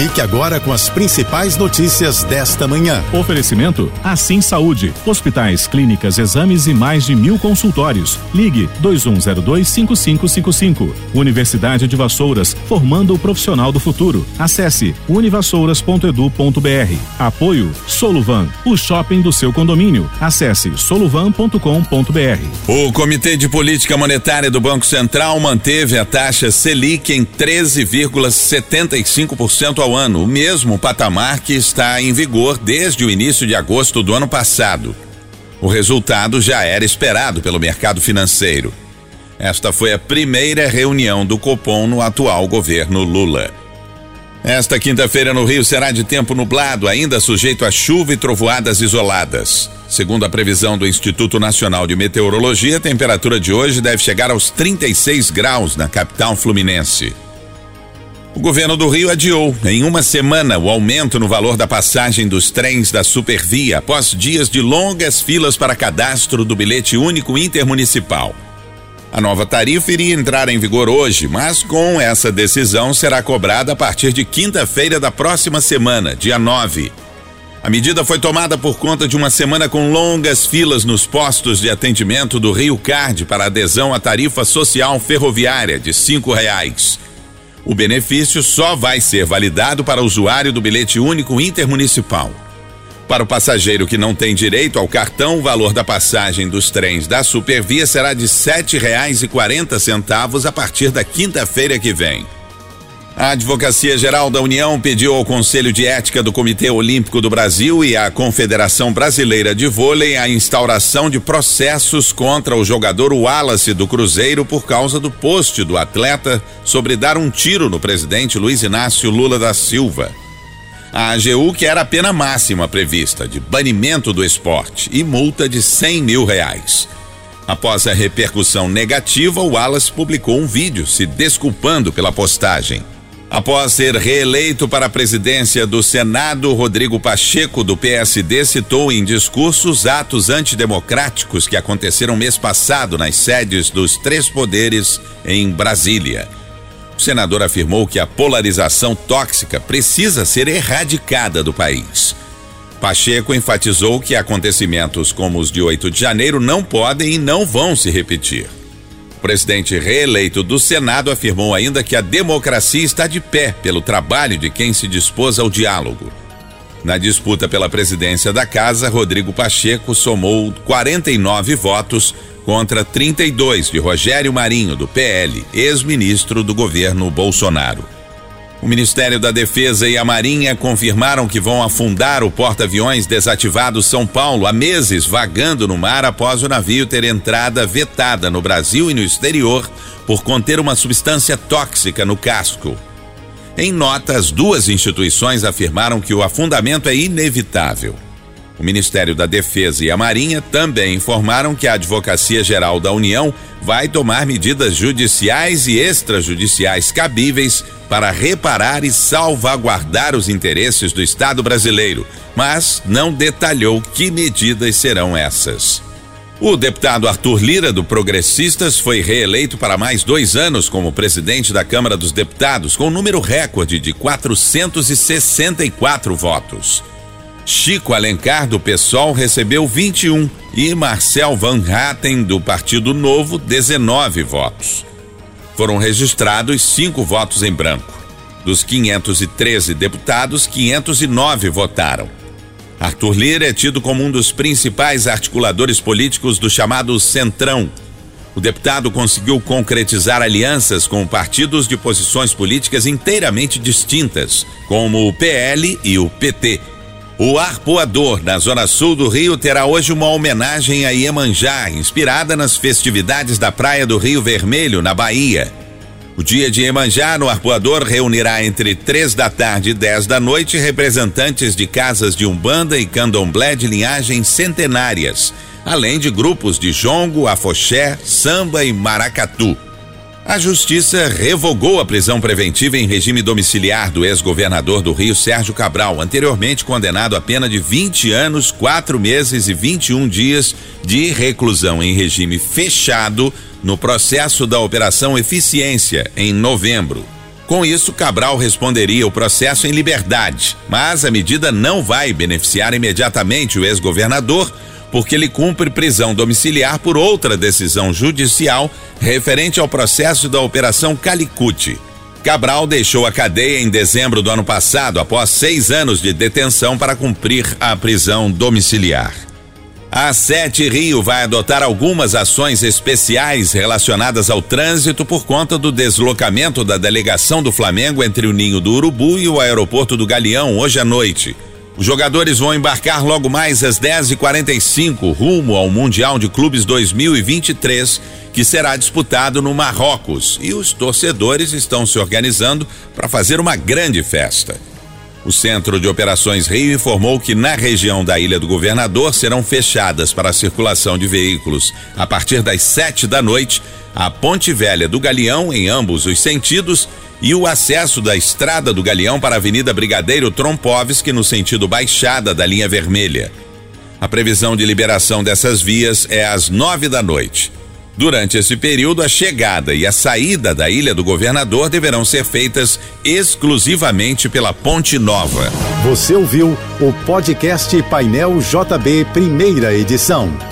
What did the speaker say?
Fique agora com as principais notícias desta manhã. Oferecimento Assim Saúde. Hospitais, clínicas, exames e mais de mil consultórios. Ligue 2102-5555. Universidade de Vassouras, formando o profissional do futuro. Acesse univassouras.edu.br. Apoio Soluvan, o shopping do seu condomínio. Acesse soluvan.com.br. O Comitê de Política Monetária do Banco Central manteve a taxa Selic em 13,75% ao ano, o mesmo patamar que está em vigor desde o início de agosto do ano passado. O resultado já era esperado pelo mercado financeiro. Esta foi a primeira reunião do Copom no atual governo Lula. Esta quinta-feira no Rio será de tempo nublado, ainda sujeito a chuva e trovoadas isoladas. Segundo a previsão do Instituto Nacional de Meteorologia, a temperatura de hoje deve chegar aos 36 graus na capital fluminense. O governo do Rio adiou em uma semana o aumento no valor da passagem dos trens da Supervia após dias de longas filas para cadastro do bilhete único intermunicipal. A nova tarifa iria entrar em vigor hoje, mas com essa decisão será cobrada a partir de quinta-feira da próxima semana, dia 9. A medida foi tomada por conta de uma semana com longas filas nos postos de atendimento do Rio Card para adesão à tarifa social ferroviária de cinco reais. O benefício só vai ser validado para usuário do bilhete único intermunicipal. Para o passageiro que não tem direito ao cartão, o valor da passagem dos trens da Supervia será de R$ 7,40 a partir da quinta-feira que vem. A Advocacia Geral da União pediu ao Conselho de Ética do Comitê Olímpico do Brasil e à Confederação Brasileira de Vôlei a instauração de processos contra o jogador Wallace do Cruzeiro por causa do post do atleta sobre dar um tiro no presidente Luiz Inácio Lula da Silva. A AGU quer a pena máxima prevista de banimento do esporte e multa de 100 mil reais. Após a repercussão negativa, o Wallace publicou um vídeo se desculpando pela postagem. Após ser reeleito para a presidência do Senado, Rodrigo Pacheco, do PSD, citou em discursos atos antidemocráticos que aconteceram mês passado nas sedes dos três poderes em Brasília. O senador afirmou que a polarização tóxica precisa ser erradicada do país. Pacheco enfatizou que acontecimentos como os de 8 de janeiro não podem e não vão se repetir. O presidente reeleito do Senado afirmou ainda que a democracia está de pé pelo trabalho de quem se dispôs ao diálogo. Na disputa pela presidência da casa, Rodrigo Pacheco somou 49 votos contra 32 de Rogério Marinho, do PL, ex-ministro do governo Bolsonaro. O Ministério da Defesa e a Marinha confirmaram que vão afundar o porta-aviões desativado São Paulo há meses vagando no mar após o navio ter entrada vetada no Brasil e no exterior por conter uma substância tóxica no casco. Em nota, as duas instituições afirmaram que o afundamento é inevitável. O Ministério da Defesa e a Marinha também informaram que a Advocacia Geral da União vai tomar medidas judiciais e extrajudiciais cabíveis para reparar e salvaguardar os interesses do Estado brasileiro, mas não detalhou que medidas serão essas. O deputado Arthur Lira, do Progressistas, foi reeleito para mais dois anos como presidente da Câmara dos Deputados, com um número recorde de 464 votos. Chico Alencar, do PSOL, recebeu 21 e Marcel Van Hatten, do Partido Novo, 19 votos. Foram registrados cinco votos em branco. Dos 513 deputados, 509 votaram. Arthur Lira é tido como um dos principais articuladores políticos do chamado Centrão. O deputado conseguiu concretizar alianças com partidos de posições políticas inteiramente distintas, como o PL e o PT o Arpoador, na zona sul do Rio, terá hoje uma homenagem a Iemanjá, inspirada nas festividades da Praia do Rio Vermelho, na Bahia. O dia de Iemanjá no Arpoador reunirá entre três da tarde e dez da noite representantes de casas de Umbanda e Candomblé de linhagens centenárias, além de grupos de jongo, afoxé, samba e maracatu. A Justiça revogou a prisão preventiva em regime domiciliar do ex-governador do Rio, Sérgio Cabral, anteriormente condenado a pena de 20 anos, 4 meses e 21 dias de reclusão em regime fechado no processo da Operação Eficiência, em novembro. Com isso, Cabral responderia o processo em liberdade, mas a medida não vai beneficiar imediatamente o ex-governador porque ele cumpre prisão domiciliar por outra decisão judicial referente ao processo da Operação Calicute. Cabral deixou a cadeia em dezembro do ano passado, após seis anos de detenção para cumprir a prisão domiciliar. A Sete Rio vai adotar algumas ações especiais relacionadas ao trânsito por conta do deslocamento da delegação do Flamengo entre o Ninho do Urubu e o aeroporto do Galeão hoje à noite. Os jogadores vão embarcar logo mais às 10h45 rumo ao Mundial de Clubes 2023, que será disputado no Marrocos, e os torcedores estão se organizando para fazer uma grande festa. O Centro de Operações Rio informou que na região da Ilha do Governador serão fechadas para a circulação de veículos a partir das 7 da noite a Ponte Velha do Galeão em ambos os sentidos e o acesso da Estrada do Galeão para a Avenida Brigadeiro Trompovski no sentido baixada da linha vermelha. A previsão de liberação dessas vias é às nove da noite. Durante esse período, a chegada e a saída da Ilha do Governador deverão ser feitas exclusivamente pela Ponte Nova. Você ouviu o podcast Painel JB, primeira edição.